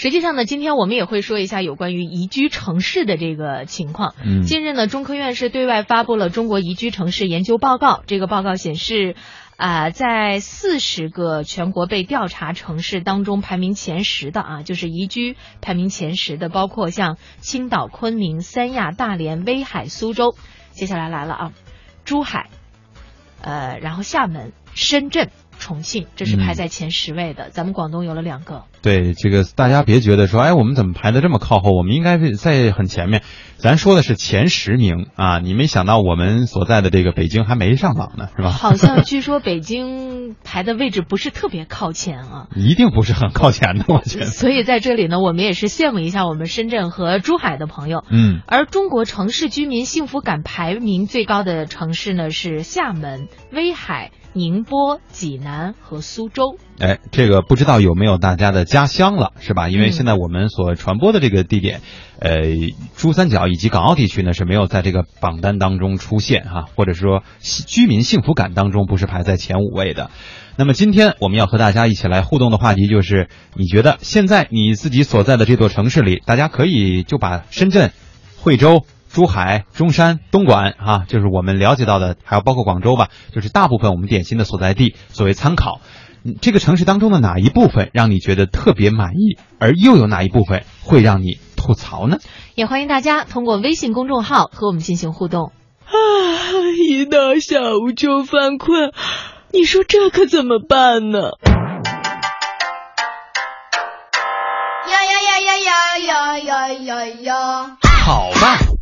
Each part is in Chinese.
实际上呢，今天我们也会说一下有关于宜居城市的这个情况。嗯近日呢，中科院是对外发布了中国宜居城市研究报告。这个报告显示，啊、在四十个全国被调查城市当中，排名前十的啊，就是宜居排名前十的，包括像青岛、昆明、三亚、大连、威海、苏州。接下来来了啊，珠海，呃，然后厦门、深圳、重庆，这是排嗯在前十位的。咱们广东有了两个。对这个，大家别觉得说，哎，我们怎么排的这么靠后？我们应该是在很前面。咱说的是前十名啊，你没想到我们所在的这个北京还没上榜呢，是吧？好像据说北京排的位置不是特别靠前啊。一定不是很靠前的，我觉得。所以在这里呢，我们也是羡慕一下我们深圳和珠海的朋友。嗯，而中国城市居民幸福感排名最高的城市呢是厦门、威海、宁波、济南和苏州。哎，这个不知道有没有大家的家乡了，是吧？因为嗯现在我们所传播的这个地点，呃，珠三角以及港澳地区呢是没有在这个榜单当中出现哈、或者说居民幸福感当中不是排在前五位的。那么今天我们要和大家一起来互动的话题就是，你觉得现在你自己所在的这座城市里，大家可以就把深圳、惠州、珠海、中山、东莞啊，就是我们了解到的，还有包括广州吧，就是大部分我们点心的所在地作为参考。嗯这个城市当中的哪一部分让你觉得特别满意，而又有哪一部分会让你吐槽呢？也欢迎大家通过微信公众号和我们进行互动。啊，一到下午就犯困，你说这可怎么办呢？呀呀呀呀呀呀呀呀呀！好办，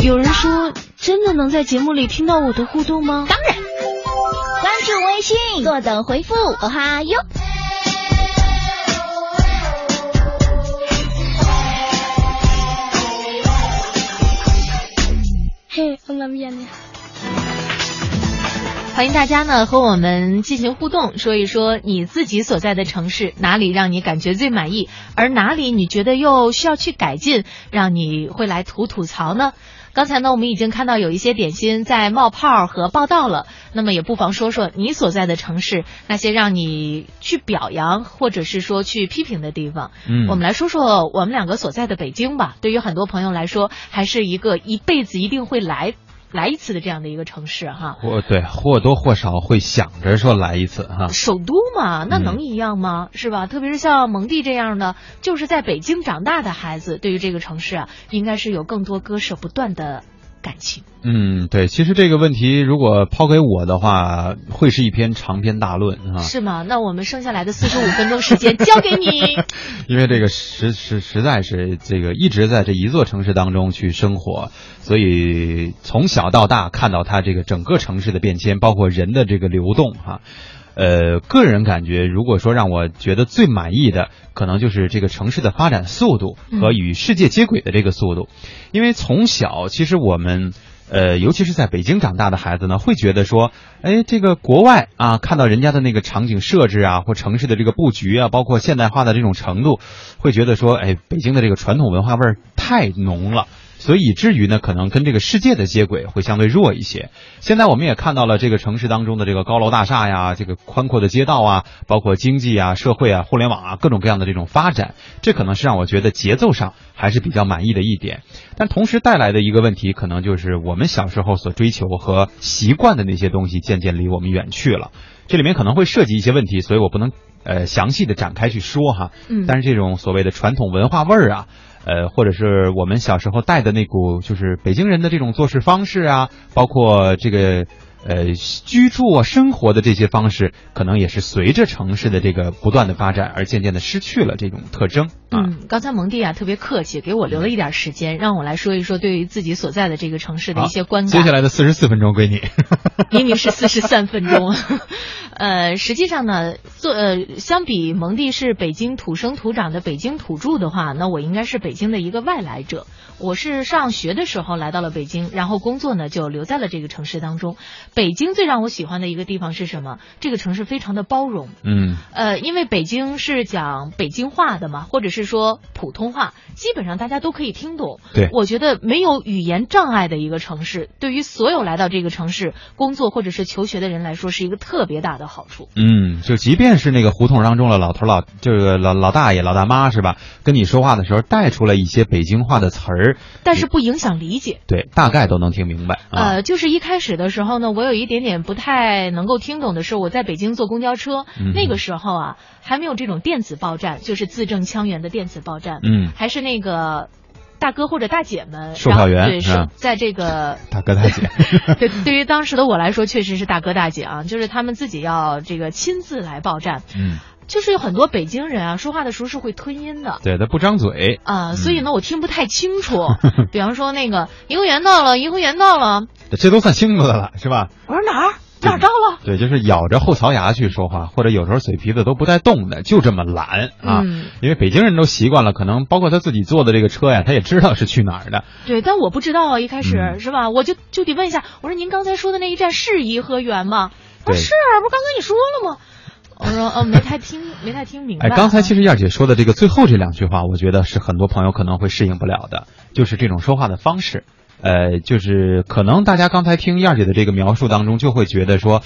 有人说，真的能在节目里听到我的互动吗？当然，关注微信，坐等回复，哦哈哟。嘿，我那边呢？欢迎大家呢和我们进行互动，说一说你自己所在的城市哪里让你感觉最满意，而哪里你觉得又需要去改进，让你会来吐吐槽呢？刚才呢，我们已经看到有一些点心在冒泡和报道了，那么也不妨说说你所在的城市那些让你去表扬或者是说去批评的地方。嗯我们来说说我们两个所在的北京吧。对于很多朋友来说，还是一个一辈子一定会来来一次的这样的一个城市哈。或对或多或少会想着说来一次哈。首都嘛，那嗯能一样吗？是吧？特别是像蒙蒂这样的，就是在北京长大的孩子，对于这个城市啊，应该是有更多割舍不断的感情。嗯，对，其实这个问题如果抛给我的话，会是一篇长篇大论啊。是吗？那我们剩下来的四十五分钟时间交给你。因为这个实实实在是这个一直在这一座城市当中去生活，所以从小到大看到它这个整个城市的变迁，包括人的这个流动哈、呃，个人感觉，如果说让我觉得最满意的，可能就是这个城市的发展速度和与世界接轨的这个速度，因为从小其实我们。呃，尤其是在北京长大的孩子呢，会觉得说，哎，这个国外啊，看到人家的那个场景设置啊，或城市的这个布局啊，包括现代化的这种程度，会觉得说，哎，北京的这个传统文化味儿太浓了。所以以至于呢，可能跟这个世界的接轨会相对弱一些。现在我们也看到了这个城市当中的这个高楼大厦呀，这个宽阔的街道啊，包括经济啊、社会啊、互联网啊各种各样的这种发展，这可能是让我觉得节奏上还是比较满意的一点。但同时带来的一个问题，可能就是我们小时候所追求和习惯的那些东西，渐渐离我们远去了。这里面可能会涉及一些问题，所以我不能呃详细的展开去说哈。嗯但是这种所谓的传统文化味儿啊，呃，或者是我们小时候带的那股就是北京人的这种做事方式啊，包括这个呃居住啊、生活的这些方式，可能也是随着城市的这个不断的发展而渐渐的失去了这种特征啊。嗯，刚才蒙蒂啊特别客气，给我留了一点时间，让我来说一说对于自己所在的这个城市的一些观感。接下来的四十四分钟归你。明明是四十三分钟。呃，实际上呢，做呃，相比蒙蒂是北京土生土长的北京土著的话，那我应该是北京的一个外来者。我是上学的时候来到了北京，然后工作呢就留在了这个城市当中。北京最让我喜欢的一个地方是什么？这个城市非常的包容。嗯呃，因为北京是讲北京话的嘛，或者是说普通话，基本上大家都可以听懂。对我觉得没有语言障碍的一个城市，对于所有来到这个城市工作或者是求学的人来说，是一个特别大的好处。嗯，就即便是那个胡同当中的老头老这个老老大爷老大妈是吧，跟你说话的时候带出来一些北京话的词儿，但是不影响理解。对，大概都能听明白啊。呃，就是一开始的时候呢，我有一点点不太能够听懂的是，我在北京坐公交车，嗯。那个时候啊，还没有这种电子报站，就是字正腔圆的电子报站，嗯，还是那个大哥或者大姐们，售票员然后对，是在这个大哥大姐，对，对于当时的我来说，确实是大哥大姐啊，就是他们自己要这个亲自来报站，嗯，就是有很多北京人啊，说话的时候是会吞音的。对他不张嘴，啊、所以呢，我听不太清楚。嗯 比方说那个颐和园到了，颐和园到了，这都算清楚的了，是吧？我说哪儿哪儿到了？对，就是咬着后槽牙去说话，或者有时候嘴皮子都不带动的，就这么懒啊。嗯因为北京人都习惯了，可能包括他自己坐的这个车呀，他也知道是去哪儿的。对，但我不知道啊，一开始、嗯是吧？我就就得问一下，我说您刚才说的那一站是颐和园吗？他说对是，不是刚跟你说了吗？我说哦，没太听，没太听明白哎，刚才其实燕姐说的这个最后这两句话，我觉得是很多朋友可能会适应不了的，就是这种说话的方式。呃，就是可能大家刚才听燕姐的这个描述当中，就会觉得说，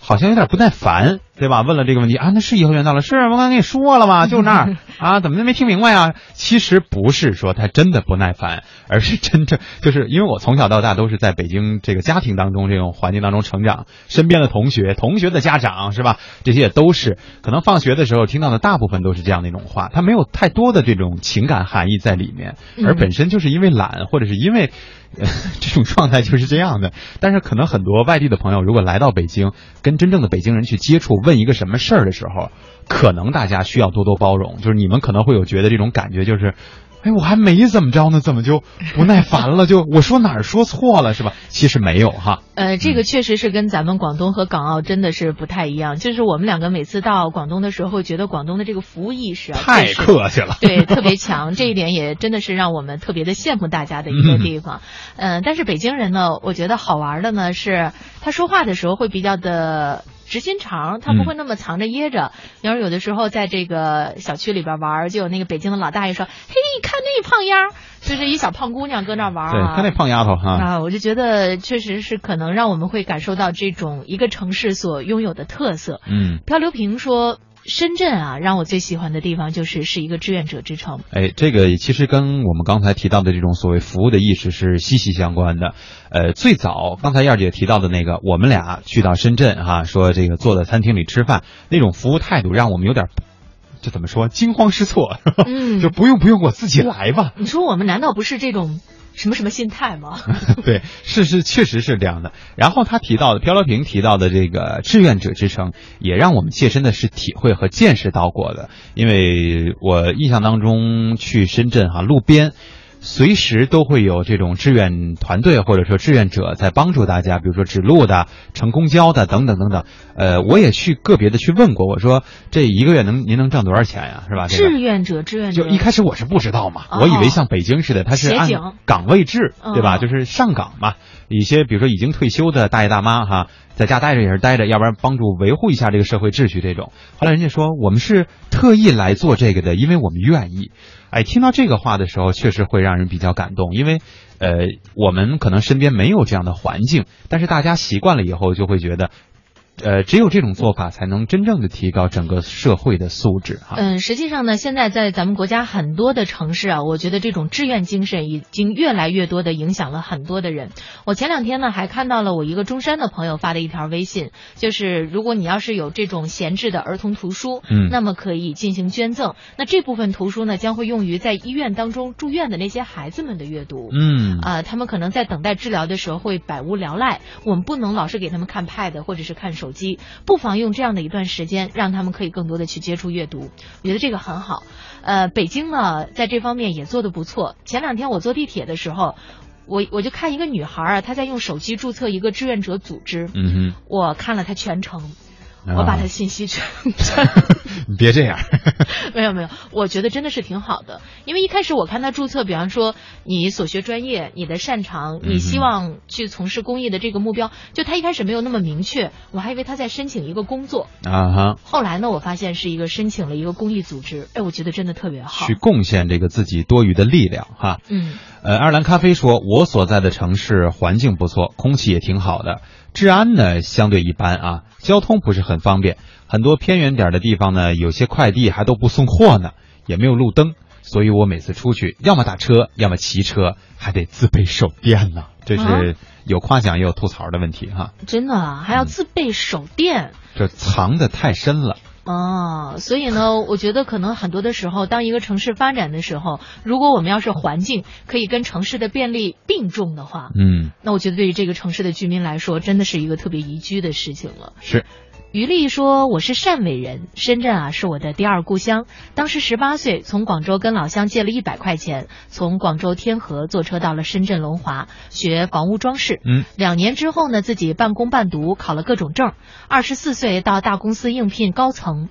好像有点不耐烦，对吧？问了这个问题啊，那是颐和园到了，是我刚跟你说了吗？就那儿啊，怎么就没听明白啊？其实不是说他真的不耐烦，而是真正就是因为我从小到大都是在北京这个家庭当中这种环境当中成长，身边的同学、同学的家长是吧？这些也都是可能放学的时候听到的大部分都是这样的一种话，他没有太多的这种情感含义在里面，而嗯本身就是因为懒或者是因为。这种状态就是这样的，但是可能很多外地的朋友如果来到北京，跟真正的北京人去接触，问一个什么事儿的时候，可能大家需要多多包容。就是你们可能会有觉得这种感觉，就是，哎，我还没怎么着呢，怎么就不耐烦了？就我说哪儿说错了是吧？其实没有哈。呃，这个确实是跟咱们广东和港澳真的是不太一样。就是我们两个每次到广东的时候，觉得广东的这个服务意识啊，太客气了。对，特别强，这一点也真的是让我们特别的羡慕大家的一个地方。嗯、但是北京人呢，我觉得好玩的呢是他说话的时候会比较的。直心肠，他不会那么藏着掖着。比方说，有的时候在这个小区里边玩，就有那个北京的老大爷说：“嘿，看那胖丫，就是一小胖姑娘搁那玩对，啊。”看那胖丫头哈。啊，我就觉得确实是可能让我们会感受到这种一个城市所拥有的特色。嗯，漂流瓶说，深圳啊，让我最喜欢的地方就是是一个志愿者之城。哎，这个其实跟我们刚才提到的这种所谓服务的意识是息息相关的。呃，最早刚才燕姐提到的那个，我们俩去到深圳哈、说这个坐在餐厅里吃饭，那种服务态度让我们有点，这怎么说惊慌失措，是吧？嗯 就不用不用，我自己来吧。你说我们难道不是这种什么什么心态吗？对，是是，确实是这样的。然后他提到的漂流瓶提到的这个志愿者之城，也让我们切身的是体会和见识到过的。因为我印象当中去深圳哈、路边。随时都会有这种志愿团队或者说志愿者在帮助大家，比如说指路的、乘公交的等等等等。呃，我也去个别的去问过，我说这一个月能您能挣多少钱呀？是吧？这个志愿者，志愿者，就一开始我是不知道嘛，哦我以为像北京似的，它是按岗位制，对吧？嗯就是上岗嘛。一些比如说已经退休的大爷大妈哈，在家待着也是待着，要不然帮助维护一下这个社会秩序这种。后来人家说我们是特意来做这个的，因为我们愿意。哎，听到这个话的时候，确实会让人比较感动，因为呃，我们可能身边没有这样的环境，但是大家习惯了以后，就会觉得。呃，只有这种做法才能真正的提高整个社会的素质哈。嗯，实际上呢，现在在咱们国家很多的城市啊，我觉得这种志愿精神已经越来越多的影响了很多的人。我前两天呢还看到了我一个中山的朋友发的一条微信，就是如果你要是有这种闲置的儿童图书，嗯那么可以进行捐赠。那这部分图书呢，将会用于在医院当中住院的那些孩子们的阅读。嗯啊、他们可能在等待治疗的时候会百无聊赖，我们不能老是给他们看 pad 或者是看手机，不妨用这样的一段时间，让他们可以更多的去接触阅读。我觉得这个很好。呃，北京呢，在这方面也做得不错。前两天我坐地铁的时候，我我就看一个女孩啊，她在用手机注册一个志愿者组织，嗯哼。我看了她全程。我把她信息全 你别这样，没有没有，我觉得真的是挺好的，因为一开始我看他注册，比方说你所学专业、你的擅长、你希望去从事公益的这个目标，就他一开始没有那么明确，我还以为他在申请一个工作啊哈。后来呢，我发现是一个申请了一个公益组织，哎，我觉得真的特别好，去贡献这个自己多余的力量哈。嗯，呃，爱尔兰咖啡说，我所在的城市环境不错，空气也挺好的，治安呢相对一般啊，交通不是很方便。很多偏远点的地方呢，有些快递还都不送货呢，也没有路灯，所以我每次出去，要么打车，要么骑车，还得自备手电呢。这是有夸奖也有吐槽的问题哈。真的还要自备手电？这藏的太深了。哦，所以呢，我觉得可能很多的时候，当一个城市发展的时候，如果我们要是环境可以跟城市的便利并重的话，嗯，那我觉得对于这个城市的居民来说，真的是一个特别宜居的事情了。是。于丽说：“我是汕尾人，深圳啊是我的第二故乡。当时十八岁，从广州跟老乡借了一百块钱，从广州天河坐车到了深圳龙华学房屋装饰。嗯，两年之后呢，自己半工半读，考了各种证。二十四岁到大公司应聘高层。”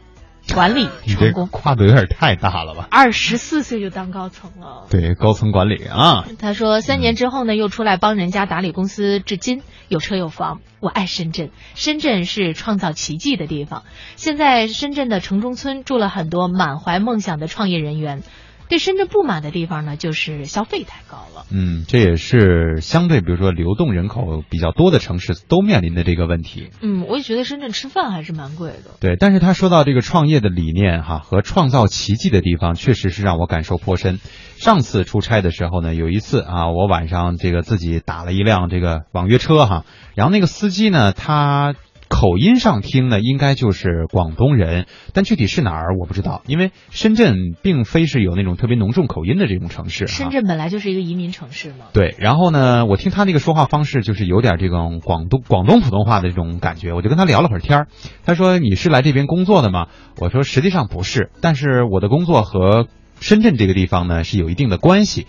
管理成功，跨度有点太大了吧？二十四岁就当高层了，对，高层管理啊。他说三年之后呢，又出来帮人家打理公司，至今有车有房。我爱深圳，深圳是创造奇迹的地方。现在深圳的城中村住了很多满怀梦想的创业人员。对深圳不满的地方呢，就是消费太高了。嗯，这也是相对，比如说流动人口比较多的城市都面临的这个问题。嗯，我也觉得深圳吃饭还是蛮贵的。对，但是他说到这个创业的理念哈和创造奇迹的地方，确实是让我感受颇深。上次出差的时候呢，有一次啊，我晚上这个自己打了一辆这个网约车哈，然后那个司机呢，他。口音上听呢，应该就是广东人，但具体是哪儿我不知道，因为深圳并非是有那种特别浓重口音的这种城市。深圳本来就是一个移民城市嘛。对，然后呢，我听他那个说话方式，就是有点这种广东广东普通话的这种感觉，我就跟他聊了会儿天儿。他说：“你是来这边工作的吗？”我说：“实际上不是，但是我的工作和深圳这个地方呢是有一定的关系。”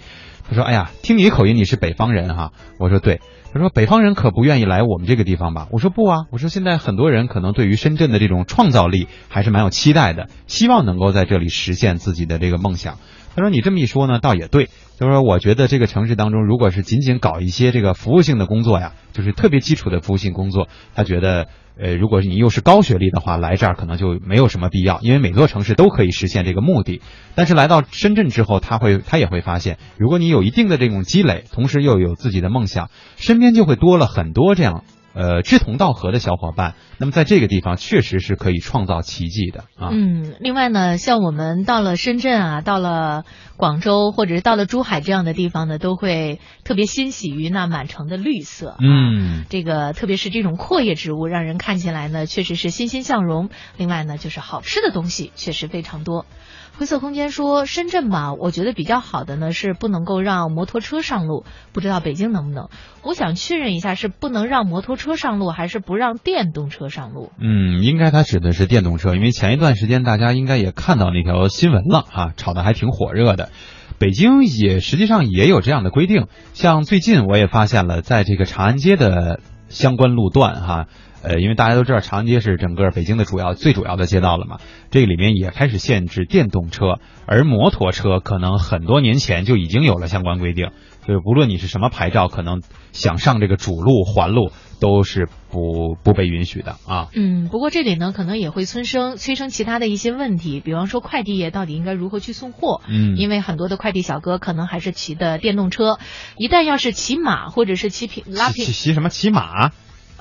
他说：“哎呀，听你口音，你是北方人哈。”我说：“对。”他说：“北方人可不愿意来我们这个地方吧？”我说：“不啊，我说现在很多人可能对于深圳的这种创造力还是蛮有期待的，希望能够在这里实现自己的这个梦想。”他说：“你这么一说呢，倒也对。他说：“我觉得这个城市当中，如果是仅仅搞一些这个服务性的工作呀，就是特别基础的服务性工作，他觉得。”呃，如果你又是高学历的话，来这儿可能就没有什么必要，因为每座城市都可以实现这个目的。但是来到深圳之后，他会他也会发现，如果你有一定的这种积累，同时又有自己的梦想，身边就会多了很多这样。呃，志同道合的小伙伴，那么在这个地方确实是可以创造奇迹的啊。嗯，另外呢，像我们到了深圳啊，到了广州或者是到了珠海这样的地方呢，都会特别欣喜于那满城的绿色。嗯，这个特别是这种阔叶植物，让人看起来呢，确实是欣欣向荣。另外呢，就是好吃的东西确实非常多。灰色空间说，深圳吧，我觉得比较好的呢是不能够让摩托车上路，不知道北京能不能？我想确认一下，是不能让摩托车上路，还是不让电动车上路？嗯，应该它指的是电动车，因为前一段时间大家应该也看到那条新闻了哈，炒的还挺火热的。北京也实际上也有这样的规定，像最近我也发现了，在这个长安街的相关路段哈。呃，因为大家都知道长安街是整个北京的主要、最主要的街道了嘛，这个里面也开始限制电动车，而摩托车可能很多年前就已经有了相关规定，就是不论你是什么牌照，可能想上这个主路、环路都是不不被允许的啊。嗯，不过这里呢，可能也会催生催生其他的一些问题，比方说快递业到底应该如何去送货？嗯，因为很多的快递小哥可能还是骑的电动车，一旦要是骑马或者是骑平拉平骑骑什么骑马？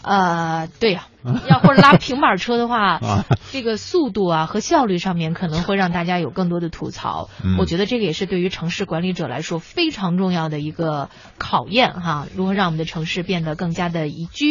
呃，对呀，要或者拉平板车的话，这个速度啊和效率上面可能会让大家有更多的吐槽。我觉得这个也是对于城市管理者来说非常重要的一个考验哈，如何让我们的城市变得更加的宜居。